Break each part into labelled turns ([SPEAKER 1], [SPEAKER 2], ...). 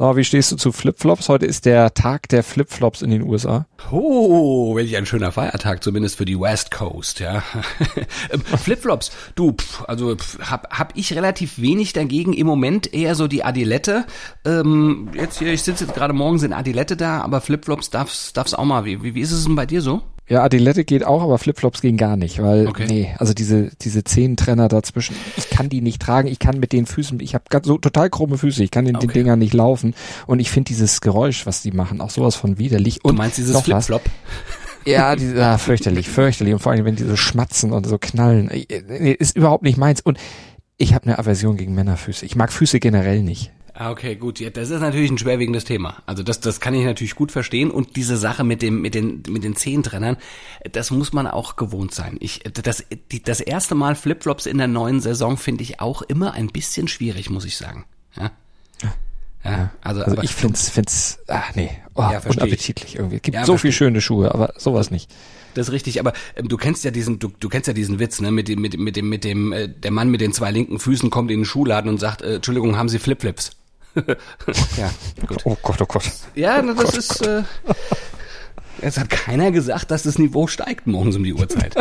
[SPEAKER 1] So, wie stehst du zu Flipflops? Heute ist der Tag der Flipflops in den USA.
[SPEAKER 2] Oh, welch ein schöner Feiertag, zumindest für die West Coast, ja. Flipflops, du, pff, also pff, hab, hab ich relativ wenig dagegen. Im Moment eher so die Adilette. Ähm, jetzt hier, ich sitze jetzt gerade morgens in Adilette da, aber Flipflops darf's, darf's auch mal. Wie, wie, wie ist es denn bei dir so?
[SPEAKER 1] Ja, Adilette geht auch, aber Flipflops gehen gar nicht, weil okay. nee, also diese diese Zehentrenner dazwischen, ich kann die nicht tragen, ich kann mit den Füßen, ich habe so total krumme Füße, ich kann in okay. den Dingern nicht laufen und ich finde dieses Geräusch, was die machen, auch sowas von widerlich. Und
[SPEAKER 2] du meinst dieses Flipflop?
[SPEAKER 1] Ja, die, ah, fürchterlich, fürchterlich und vor allem wenn die so schmatzen und so knallen, nee, ist überhaupt nicht meins und ich habe eine Aversion gegen Männerfüße. Ich mag Füße generell nicht.
[SPEAKER 2] Ah, okay, gut. Ja, das ist natürlich ein schwerwiegendes Thema. Also das, das kann ich natürlich gut verstehen. Und diese Sache mit dem, mit den, mit den Zehentrennern, das muss man auch gewohnt sein. Ich, das, die, das erste Mal Flipflops in der neuen Saison finde ich auch immer ein bisschen schwierig, muss ich sagen. Ja.
[SPEAKER 1] Ja, also, also ich find's, find's, ah, nee, oh, ja, unappetitlich irgendwie. Es gibt ja, so viel schöne Schuhe, aber sowas nicht.
[SPEAKER 2] Das ist richtig, aber ähm, du kennst ja diesen, du, du kennst ja diesen Witz, ne, mit dem, mit, mit dem, mit dem, äh, der Mann mit den zwei linken Füßen kommt in den Schuhladen und sagt, äh, Entschuldigung, haben Sie Flipflips?
[SPEAKER 1] Ja, gut. Oh Gott, oh Gott.
[SPEAKER 2] Ja,
[SPEAKER 1] oh
[SPEAKER 2] das Gott, ist. Äh, es hat keiner gesagt, dass das Niveau steigt morgens um die Uhrzeit.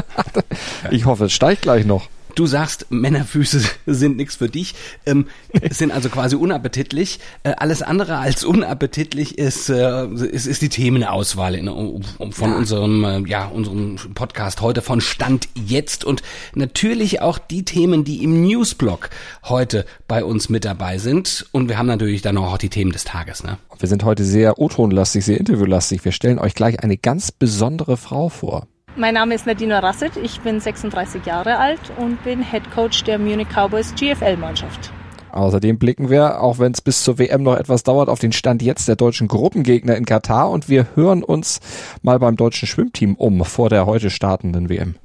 [SPEAKER 1] ich hoffe, es steigt gleich noch.
[SPEAKER 2] Du sagst, Männerfüße sind nichts für dich, ähm, sind also quasi unappetitlich. Äh, alles andere als unappetitlich ist, äh, ist, ist die Themenauswahl in, um, um, von ja. unserem, äh, ja, unserem Podcast heute von Stand jetzt und natürlich auch die Themen, die im Newsblog heute bei uns mit dabei sind. Und wir haben natürlich dann auch die Themen des Tages. Ne?
[SPEAKER 1] Wir sind heute sehr O-Tonlastig, sehr interviewlastig. Wir stellen euch gleich eine ganz besondere Frau vor.
[SPEAKER 3] Mein Name ist Nadina Rasset, ich bin 36 Jahre alt und bin Head Coach der Munich Cowboys GFL-Mannschaft.
[SPEAKER 1] Außerdem blicken wir, auch wenn es bis zur WM noch etwas dauert, auf den Stand jetzt der deutschen Gruppengegner in Katar und wir hören uns mal beim deutschen Schwimmteam um vor der heute startenden WM.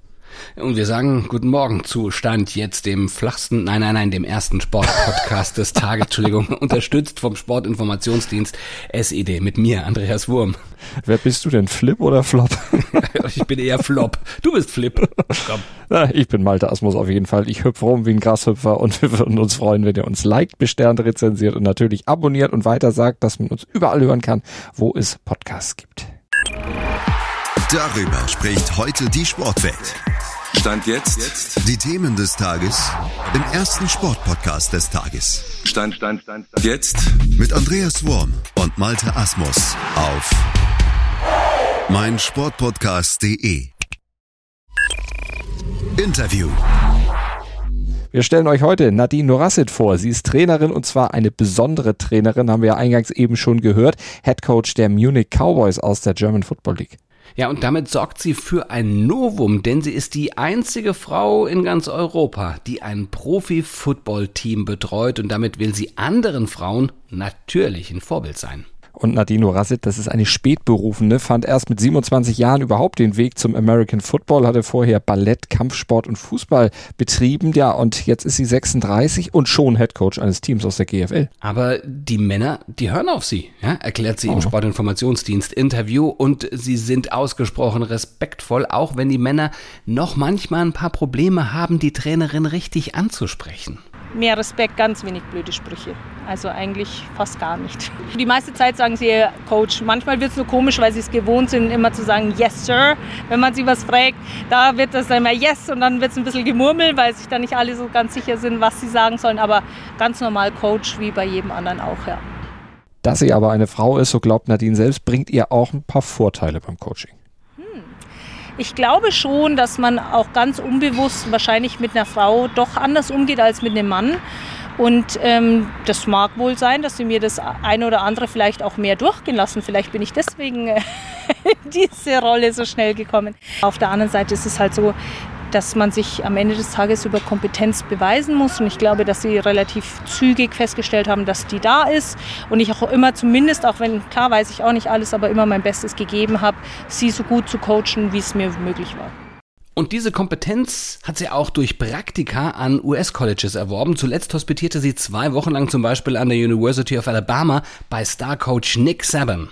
[SPEAKER 2] Und wir sagen guten Morgen zu Stand jetzt dem flachsten, nein, nein, nein, dem ersten Sportpodcast des Tages, Entschuldigung, unterstützt vom Sportinformationsdienst SED mit mir, Andreas Wurm.
[SPEAKER 1] Wer bist du denn, Flip oder Flop?
[SPEAKER 2] ich bin eher Flop. Du bist Flip.
[SPEAKER 1] Komm. Ja, ich bin Malte Asmus auf jeden Fall. Ich hüpfe rum wie ein Grashüpfer und wir würden uns freuen, wenn ihr uns liked, besternt, rezensiert und natürlich abonniert und weiter sagt, dass man uns überall hören kann, wo es Podcasts gibt.
[SPEAKER 4] Darüber spricht heute die Sportwelt. Stand jetzt. jetzt. Die Themen des Tages im ersten Sportpodcast des Tages. Stand, Stand, Stand, Stand. Jetzt mit Andreas Worm und Malte Asmus auf meinsportpodcast.de. Interview.
[SPEAKER 1] Wir stellen euch heute Nadine Norassit vor. Sie ist Trainerin und zwar eine besondere Trainerin, haben wir ja eingangs eben schon gehört. Head Coach der Munich Cowboys aus der German Football League.
[SPEAKER 2] Ja, und damit sorgt sie für ein Novum, denn sie ist die einzige Frau in ganz Europa, die ein Profi-Football-Team betreut und damit will sie anderen Frauen natürlich ein Vorbild sein.
[SPEAKER 1] Und Nadine Rassit, das ist eine Spätberufene, fand erst mit 27 Jahren überhaupt den Weg zum American Football, hatte vorher Ballett, Kampfsport und Fußball betrieben. Ja, und jetzt ist sie 36 und schon Headcoach eines Teams aus der GFL.
[SPEAKER 2] Aber die Männer, die hören auf sie, ja, erklärt sie oh. im Sportinformationsdienst Interview und sie sind ausgesprochen respektvoll, auch wenn die Männer noch manchmal ein paar Probleme haben, die Trainerin richtig anzusprechen
[SPEAKER 3] mehr Respekt, ganz wenig blöde Sprüche. Also eigentlich fast gar nicht. Die meiste Zeit sagen sie Coach. Manchmal wird es nur komisch, weil sie es gewohnt sind, immer zu sagen Yes, Sir. Wenn man sie was fragt, da wird das dann immer Yes und dann wird es ein bisschen gemurmelt, weil sich da nicht alle so ganz sicher sind, was sie sagen sollen. Aber ganz normal Coach, wie bei jedem anderen auch, ja.
[SPEAKER 1] Dass sie aber eine Frau ist, so glaubt Nadine selbst, bringt ihr auch ein paar Vorteile beim Coaching.
[SPEAKER 3] Ich glaube schon, dass man auch ganz unbewusst wahrscheinlich mit einer Frau doch anders umgeht als mit einem Mann. Und ähm, das mag wohl sein, dass sie mir das eine oder andere vielleicht auch mehr durchgehen lassen. Vielleicht bin ich deswegen äh, diese Rolle so schnell gekommen. Auf der anderen Seite ist es halt so, dass man sich am Ende des Tages über Kompetenz beweisen muss. Und ich glaube, dass sie relativ zügig festgestellt haben, dass die da ist. Und ich auch immer zumindest, auch wenn, klar weiß ich auch nicht alles, aber immer mein Bestes gegeben habe, sie so gut zu coachen, wie es mir möglich war.
[SPEAKER 2] Und diese Kompetenz hat sie auch durch Praktika an US-Colleges erworben. Zuletzt hospitierte sie zwei Wochen lang zum Beispiel an der University of Alabama bei Star-Coach Nick Saban.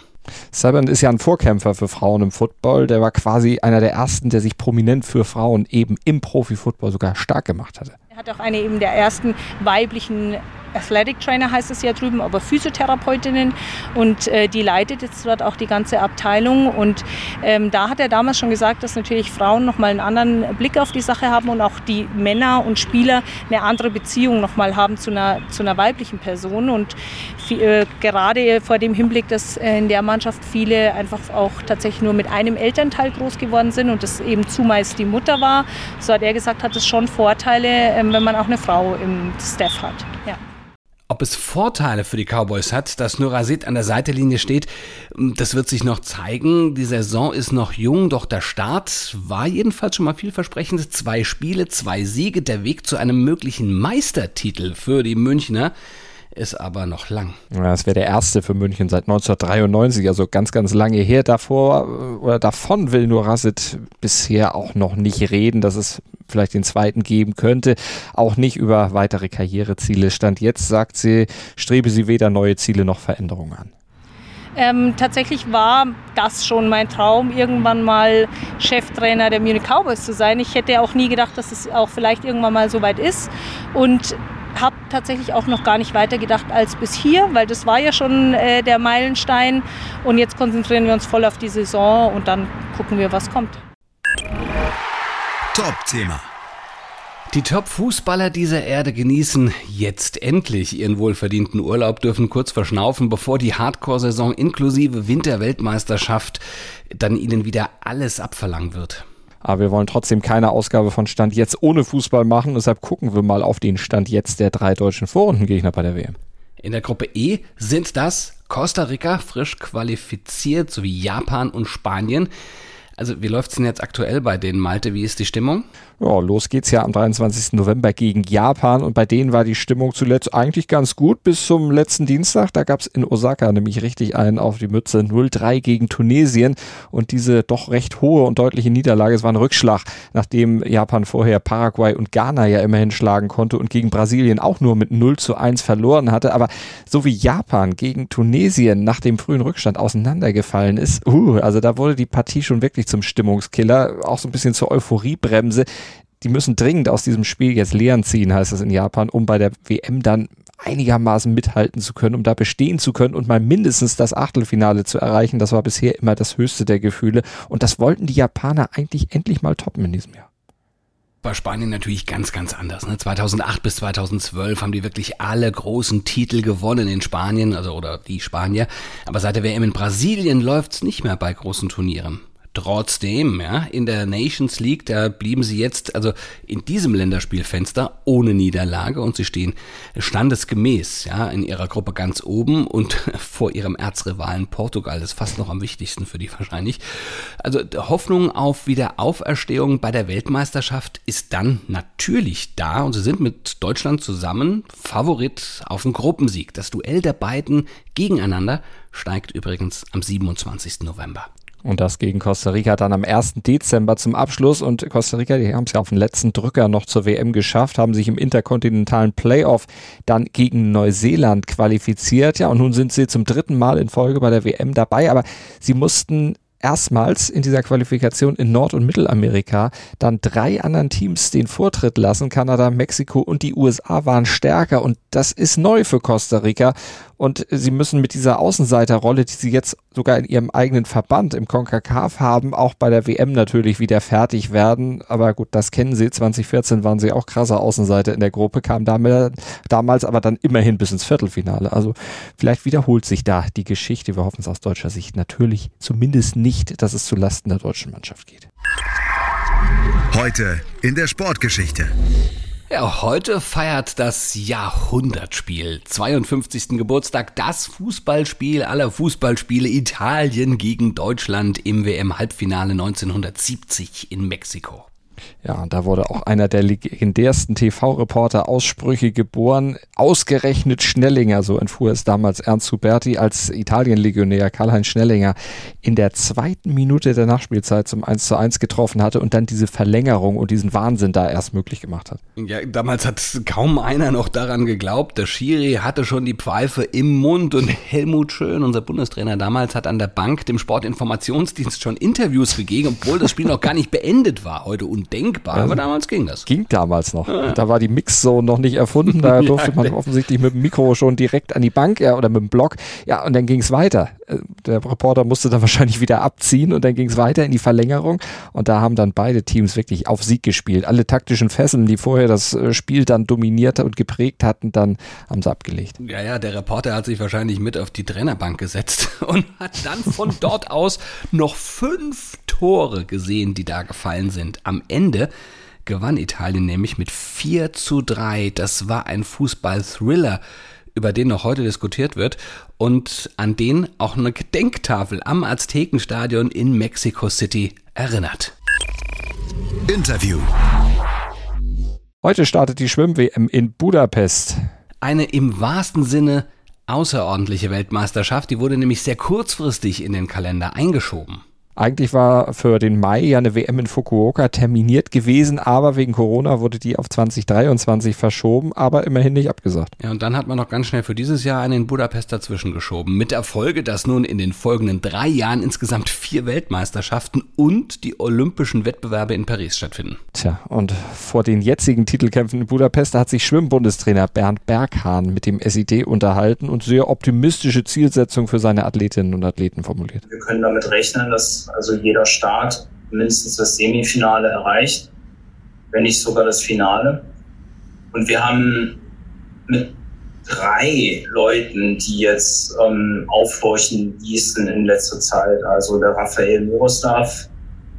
[SPEAKER 1] Saban ist ja ein Vorkämpfer für Frauen im Football. Der war quasi einer der ersten, der sich prominent für Frauen eben im Profi-Football sogar stark gemacht hatte.
[SPEAKER 3] Er hat auch eine eben der ersten weiblichen Athletic Trainer heißt es ja drüben, aber Physiotherapeutinnen und äh, die leitet jetzt dort auch die ganze Abteilung und ähm, da hat er damals schon gesagt, dass natürlich Frauen nochmal einen anderen Blick auf die Sache haben und auch die Männer und Spieler eine andere Beziehung nochmal haben zu einer, zu einer weiblichen Person und äh, gerade vor dem Hinblick, dass äh, in der Mannschaft viele einfach auch tatsächlich nur mit einem Elternteil groß geworden sind und das eben zumeist die Mutter war, so hat er gesagt, hat es schon Vorteile, äh, wenn man auch eine Frau im Staff hat. Ja.
[SPEAKER 2] Ob es Vorteile für die Cowboys hat, dass Nurasid an der Seitenlinie steht, das wird sich noch zeigen. Die Saison ist noch jung, doch der Start war jedenfalls schon mal vielversprechend. Zwei Spiele, zwei Siege, der Weg zu einem möglichen Meistertitel für die Münchner ist aber noch lang.
[SPEAKER 1] Ja, das wäre der erste für München seit 1993, also ganz, ganz lange her. Davor oder davon will nur Rasset bisher auch noch nicht reden, dass es vielleicht den zweiten geben könnte. Auch nicht über weitere Karriereziele. Stand jetzt sagt sie, strebe sie weder neue Ziele noch Veränderungen an.
[SPEAKER 3] Ähm, tatsächlich war das schon mein Traum, irgendwann mal Cheftrainer der Munich Cowboys zu sein. Ich hätte auch nie gedacht, dass es auch vielleicht irgendwann mal so weit ist. Und habe tatsächlich auch noch gar nicht weiter gedacht als bis hier, weil das war ja schon äh, der Meilenstein. Und jetzt konzentrieren wir uns voll auf die Saison und dann gucken wir, was kommt.
[SPEAKER 2] Top-Thema. Die Top-Fußballer dieser Erde genießen jetzt endlich ihren wohlverdienten Urlaub, dürfen kurz verschnaufen, bevor die Hardcore-Saison inklusive Winterweltmeisterschaft dann ihnen wieder alles abverlangen wird.
[SPEAKER 1] Aber wir wollen trotzdem keine Ausgabe von Stand jetzt ohne Fußball machen. Deshalb gucken wir mal auf den Stand jetzt der drei deutschen Vorrundengegner bei der WM.
[SPEAKER 2] In der Gruppe E sind das Costa Rica, frisch qualifiziert, sowie Japan und Spanien. Also wie läuft es denn jetzt aktuell bei denen, Malte? Wie ist die Stimmung?
[SPEAKER 1] Ja, los geht's ja am 23. November gegen Japan und bei denen war die Stimmung zuletzt eigentlich ganz gut bis zum letzten Dienstag. Da gab's in Osaka nämlich richtig einen auf die Mütze 0-3 gegen Tunesien und diese doch recht hohe und deutliche Niederlage, es war ein Rückschlag, nachdem Japan vorher Paraguay und Ghana ja immerhin schlagen konnte und gegen Brasilien auch nur mit 0 zu 1 verloren hatte. Aber so wie Japan gegen Tunesien nach dem frühen Rückstand auseinandergefallen ist, uh, also da wurde die Partie schon wirklich zum Stimmungskiller, auch so ein bisschen zur Euphoriebremse die müssen dringend aus diesem Spiel jetzt Lehren ziehen, heißt es in Japan, um bei der WM dann einigermaßen mithalten zu können, um da bestehen zu können und mal mindestens das Achtelfinale zu erreichen. Das war bisher immer das höchste der Gefühle. Und das wollten die Japaner eigentlich endlich mal toppen in diesem Jahr
[SPEAKER 2] bei Spanien natürlich ganz, ganz anders. Ne? 2008 bis 2012 haben die wirklich alle großen Titel gewonnen in Spanien, also oder die Spanier. Aber seit der WM in Brasilien läuft's nicht mehr bei großen Turnieren. Trotzdem, ja, in der Nations League, da blieben sie jetzt, also in diesem Länderspielfenster ohne Niederlage und sie stehen standesgemäß, ja, in ihrer Gruppe ganz oben und vor ihrem Erzrivalen Portugal. Das ist fast noch am wichtigsten für die wahrscheinlich. Also Hoffnung auf Wiederauferstehung bei der Weltmeisterschaft ist dann natürlich da und sie sind mit Deutschland zusammen Favorit auf den Gruppensieg. Das Duell der beiden gegeneinander steigt übrigens am 27. November.
[SPEAKER 1] Und das gegen Costa Rica dann am 1. Dezember zum Abschluss. Und Costa Rica, die haben es ja auf den letzten Drücker noch zur WM geschafft, haben sich im interkontinentalen Playoff dann gegen Neuseeland qualifiziert. Ja, und nun sind sie zum dritten Mal in Folge bei der WM dabei. Aber sie mussten erstmals in dieser Qualifikation in Nord- und Mittelamerika dann drei anderen Teams den Vortritt lassen. Kanada, Mexiko und die USA waren stärker und das ist neu für Costa Rica. Und sie müssen mit dieser Außenseiterrolle, die sie jetzt sogar in ihrem eigenen Verband im CONCACAF haben, auch bei der WM natürlich wieder fertig werden. Aber gut, das kennen sie. 2014 waren sie auch krasser Außenseiter in der Gruppe, kamen damals aber dann immerhin bis ins Viertelfinale. Also vielleicht wiederholt sich da die Geschichte. Wir hoffen es aus deutscher Sicht natürlich zumindest nicht, dass es zu Lasten der deutschen Mannschaft geht.
[SPEAKER 4] Heute in der Sportgeschichte.
[SPEAKER 2] Ja, heute feiert das Jahrhundertspiel, 52. Geburtstag, das Fußballspiel aller Fußballspiele Italien gegen Deutschland im WM-Halbfinale 1970 in Mexiko.
[SPEAKER 1] Ja, und da wurde auch einer der legendärsten TV-Reporter Aussprüche geboren. Ausgerechnet Schnellinger, so entfuhr es damals Ernst Huberti als Italien-Legionär Karl-Heinz Schnellinger in der zweiten Minute der Nachspielzeit zum 1 zu 1 getroffen hatte und dann diese Verlängerung und diesen Wahnsinn da erst möglich gemacht hat.
[SPEAKER 2] Ja, damals hat kaum einer noch daran geglaubt. Der Schiri hatte schon die Pfeife im Mund und Helmut Schön, unser Bundestrainer damals, hat an der Bank dem Sportinformationsdienst schon Interviews gegeben, obwohl das Spiel noch gar nicht beendet war. Heute undenkbar denkbar, aber damals ging das.
[SPEAKER 1] Ging damals noch. Ja. Da war die Mixzone noch nicht erfunden, da durfte ja, man offensichtlich mit dem Mikro schon direkt an die Bank ja, oder mit dem Block. Ja, und dann ging es weiter. Äh, der Reporter musste dann wahrscheinlich wieder abziehen und dann ging es weiter in die Verlängerung und da haben dann beide Teams wirklich auf Sieg gespielt. Alle taktischen Fesseln, die vorher das äh, Spiel dann dominiert und geprägt hatten, dann haben sie abgelegt.
[SPEAKER 2] Ja, ja, der Reporter hat sich wahrscheinlich mit auf die Trainerbank gesetzt und hat dann von dort aus noch fünf Tore gesehen, die da gefallen sind. Am Ende gewann Italien nämlich mit 4 zu 3. Das war ein Fußball-Thriller, über den noch heute diskutiert wird und an den auch eine Gedenktafel am Aztekenstadion in Mexico City erinnert.
[SPEAKER 4] Interview.
[SPEAKER 1] Heute startet die Schwimm-WM in Budapest.
[SPEAKER 2] Eine im wahrsten Sinne außerordentliche Weltmeisterschaft, die wurde nämlich sehr kurzfristig in den Kalender eingeschoben.
[SPEAKER 1] Eigentlich war für den Mai ja eine WM in Fukuoka terminiert gewesen, aber wegen Corona wurde die auf 2023 verschoben, aber immerhin nicht abgesagt.
[SPEAKER 2] Ja, und dann hat man noch ganz schnell für dieses Jahr einen in Budapest dazwischen geschoben. Mit der Folge, dass nun in den folgenden drei Jahren insgesamt vier Weltmeisterschaften und die olympischen Wettbewerbe in Paris stattfinden.
[SPEAKER 1] Tja, und vor den jetzigen Titelkämpfen in Budapest hat sich Schwimmbundestrainer Bernd Berghahn mit dem SID unterhalten und sehr optimistische Zielsetzungen für seine Athletinnen und Athleten formuliert.
[SPEAKER 5] Wir können damit rechnen, dass also jeder Staat mindestens das Semifinale erreicht, wenn nicht sogar das Finale. Und wir haben mit drei Leuten, die jetzt ähm, aufhorchen ließen in letzter Zeit, also der Raphael Miroslav,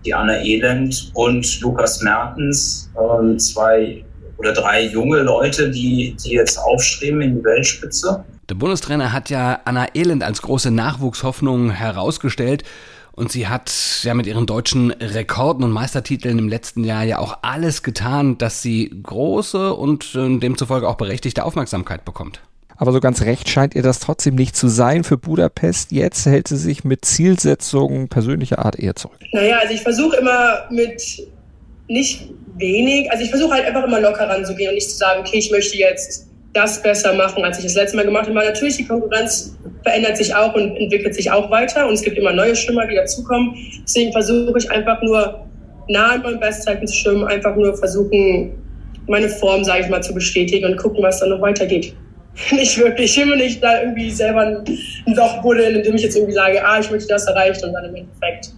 [SPEAKER 5] die Anna Elend und Lukas Mertens, ähm, zwei oder drei junge Leute, die, die jetzt aufstreben in die Weltspitze.
[SPEAKER 2] Der Bundestrainer hat ja Anna Elend als große Nachwuchshoffnung herausgestellt. Und sie hat ja mit ihren deutschen Rekorden und Meistertiteln im letzten Jahr ja auch alles getan, dass sie große und äh, demzufolge auch berechtigte Aufmerksamkeit bekommt.
[SPEAKER 1] Aber so ganz recht scheint ihr das trotzdem nicht zu sein für Budapest. Jetzt hält sie sich mit Zielsetzungen persönlicher Art eher zurück.
[SPEAKER 6] Naja, also ich versuche immer mit nicht wenig, also ich versuche halt einfach immer locker ranzugehen und nicht zu sagen, okay, ich möchte jetzt das besser machen, als ich das letzte Mal gemacht habe. Weil natürlich die Konkurrenz verändert sich auch und entwickelt sich auch weiter und es gibt immer neue Schwimmer, die dazukommen. Deswegen versuche ich einfach nur nah an meinen Bestzeiten zu schwimmen, einfach nur versuchen, meine Form, sage ich mal, zu bestätigen und gucken, was dann noch weitergeht. Nicht wirklich. Ich mir nicht da irgendwie selber ein Loch buddeln, indem ich jetzt irgendwie sage, ah, ich möchte das erreichen und dann im Endeffekt.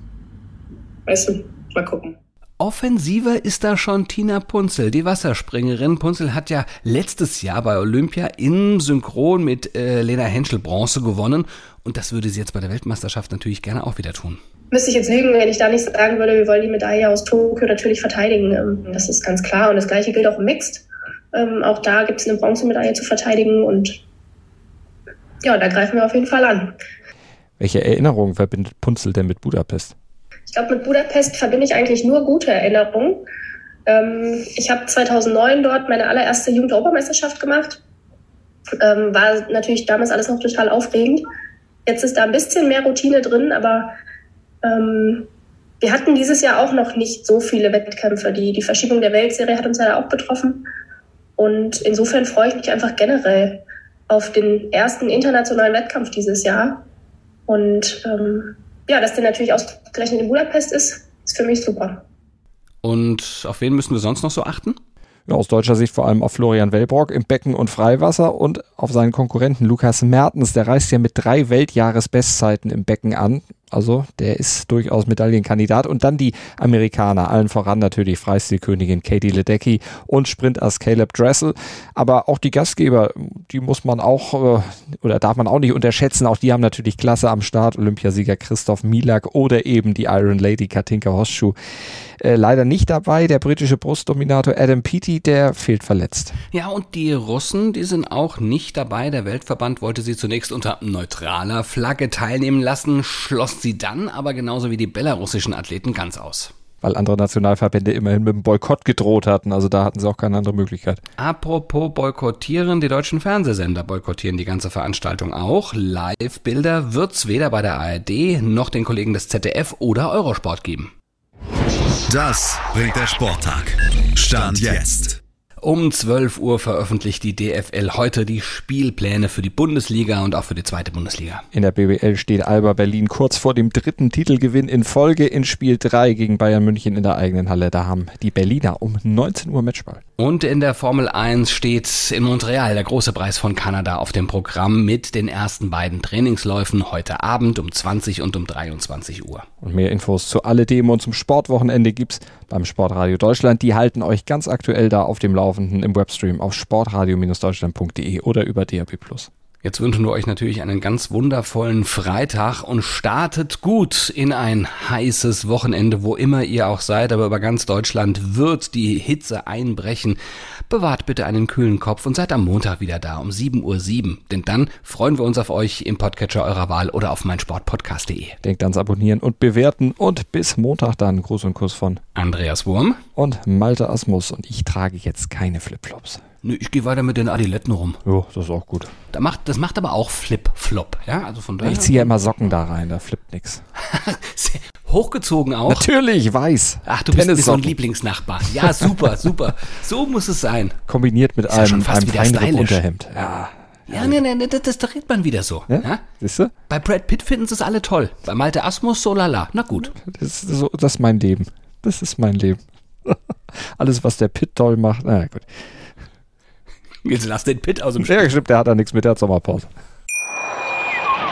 [SPEAKER 6] Weißt du, mal gucken.
[SPEAKER 2] Offensiver ist da schon Tina Punzel, die Wasserspringerin. Punzel hat ja letztes Jahr bei Olympia im Synchron mit äh, Lena Henschel Bronze gewonnen und das würde sie jetzt bei der Weltmeisterschaft natürlich gerne auch wieder tun.
[SPEAKER 6] Müsste ich jetzt lügen, wenn ich da nicht sagen würde, wir wollen die Medaille aus Tokio natürlich verteidigen. Ähm, das ist ganz klar und das gleiche gilt auch im Mixed. Ähm, auch da gibt es eine Bronzemedaille zu verteidigen und ja, da greifen wir auf jeden Fall an.
[SPEAKER 1] Welche Erinnerungen verbindet Punzel denn mit Budapest?
[SPEAKER 6] Ich glaube, mit Budapest verbinde ich eigentlich nur gute Erinnerungen. Ähm, ich habe 2009 dort meine allererste Jugend-Europameisterschaft gemacht. Ähm, war natürlich damals alles noch total aufregend. Jetzt ist da ein bisschen mehr Routine drin, aber ähm, wir hatten dieses Jahr auch noch nicht so viele Wettkämpfe. Die, die Verschiebung der Weltserie hat uns ja auch betroffen. Und insofern freue ich mich einfach generell auf den ersten internationalen Wettkampf dieses Jahr. Und ähm, ja, dass der natürlich ausgerechnet in Budapest ist, ist für mich super.
[SPEAKER 2] Und auf wen müssen wir sonst noch so achten?
[SPEAKER 1] Ja, aus deutscher Sicht vor allem auf Florian Wellbrock im Becken und Freiwasser und auf seinen Konkurrenten Lukas Mertens. Der reist ja mit drei Weltjahresbestzeiten im Becken an. Also der ist durchaus Medaillenkandidat. Und dann die Amerikaner, allen voran natürlich Freistilkönigin Katie Ledecky und Sprintass Caleb Dressel. Aber auch die Gastgeber, die muss man auch äh, oder darf man auch nicht unterschätzen. Auch die haben natürlich Klasse am Start. Olympiasieger Christoph Milak oder eben die Iron Lady Katinka Hosschuh. Äh, leider nicht dabei. Der britische Brustdominator Adam Peaty, der fehlt verletzt.
[SPEAKER 2] Ja, und die Russen, die sind auch nicht dabei. Der Weltverband wollte sie zunächst unter neutraler Flagge teilnehmen lassen, schloss sie dann aber genauso wie die belarussischen Athleten ganz aus
[SPEAKER 1] weil andere Nationalverbände immerhin mit dem Boykott gedroht hatten. Also da hatten sie auch keine andere Möglichkeit.
[SPEAKER 2] Apropos boykottieren, die deutschen Fernsehsender boykottieren die ganze Veranstaltung auch. Live-Bilder wird's weder bei der ARD noch den Kollegen des ZDF oder Eurosport geben.
[SPEAKER 4] Das bringt der Sporttag. Stand jetzt.
[SPEAKER 2] Um 12 Uhr veröffentlicht die DFL heute die Spielpläne für die Bundesliga und auch für die zweite Bundesliga.
[SPEAKER 1] In der BBL steht Alba Berlin kurz vor dem dritten Titelgewinn in Folge in Spiel 3 gegen Bayern München in der eigenen Halle. Da haben die Berliner um 19 Uhr Matchball.
[SPEAKER 2] Und in der Formel 1 steht in Montreal der große Preis von Kanada auf dem Programm mit den ersten beiden Trainingsläufen heute Abend um 20 und um 23 Uhr.
[SPEAKER 1] Und mehr Infos zu alledem und zum Sportwochenende gibt's beim Sportradio Deutschland. Die halten euch ganz aktuell da auf dem Lauf Laufenden im Webstream auf sportradio-deutschland.de oder über DAB+.
[SPEAKER 2] Jetzt wünschen wir euch natürlich einen ganz wundervollen Freitag und startet gut in ein heißes Wochenende, wo immer ihr auch seid, aber über ganz Deutschland wird die Hitze einbrechen. Bewahrt bitte einen kühlen Kopf und seid am Montag wieder da um 7.07 Uhr, denn dann freuen wir uns auf euch im Podcatcher eurer Wahl oder auf meinsportpodcast.de.
[SPEAKER 1] Denkt ans Abonnieren und Bewerten und bis Montag dann Gruß und Kuss von
[SPEAKER 2] Andreas Wurm
[SPEAKER 1] und Malte Asmus und ich trage jetzt keine Flipflops.
[SPEAKER 2] Nö, ich gehe weiter mit den Adiletten rum.
[SPEAKER 1] Ja, das ist auch gut.
[SPEAKER 2] Da macht, das macht aber auch Flip-Flop, ja? Also von daher.
[SPEAKER 1] Ich ziehe ja immer Socken da rein, da flippt nix.
[SPEAKER 2] Hochgezogen auch?
[SPEAKER 1] Natürlich, weiß.
[SPEAKER 2] Ach, du bist so ein Lieblingsnachbar. Ja, super, super. So muss es sein.
[SPEAKER 1] Kombiniert mit
[SPEAKER 2] Ist
[SPEAKER 1] einem,
[SPEAKER 2] ja schon fast
[SPEAKER 1] einem
[SPEAKER 2] stylisch.
[SPEAKER 1] Unterhemd. Ja.
[SPEAKER 2] Ja, nee, nee, nee, das, das dreht man wieder so.
[SPEAKER 1] Ja?
[SPEAKER 2] Ja?
[SPEAKER 1] Siehst du?
[SPEAKER 2] Bei Brad Pitt finden sie es alle toll. Bei Malte Asmus so lala. Na gut.
[SPEAKER 1] Das ist, so, das ist mein Leben. Das ist mein Leben. Alles, was der Pitt toll macht. Na gut.
[SPEAKER 2] Jetzt lass den Pitt aus dem Spiel.
[SPEAKER 1] Ja, stimmt, der hat da nichts mit der Sommerpause.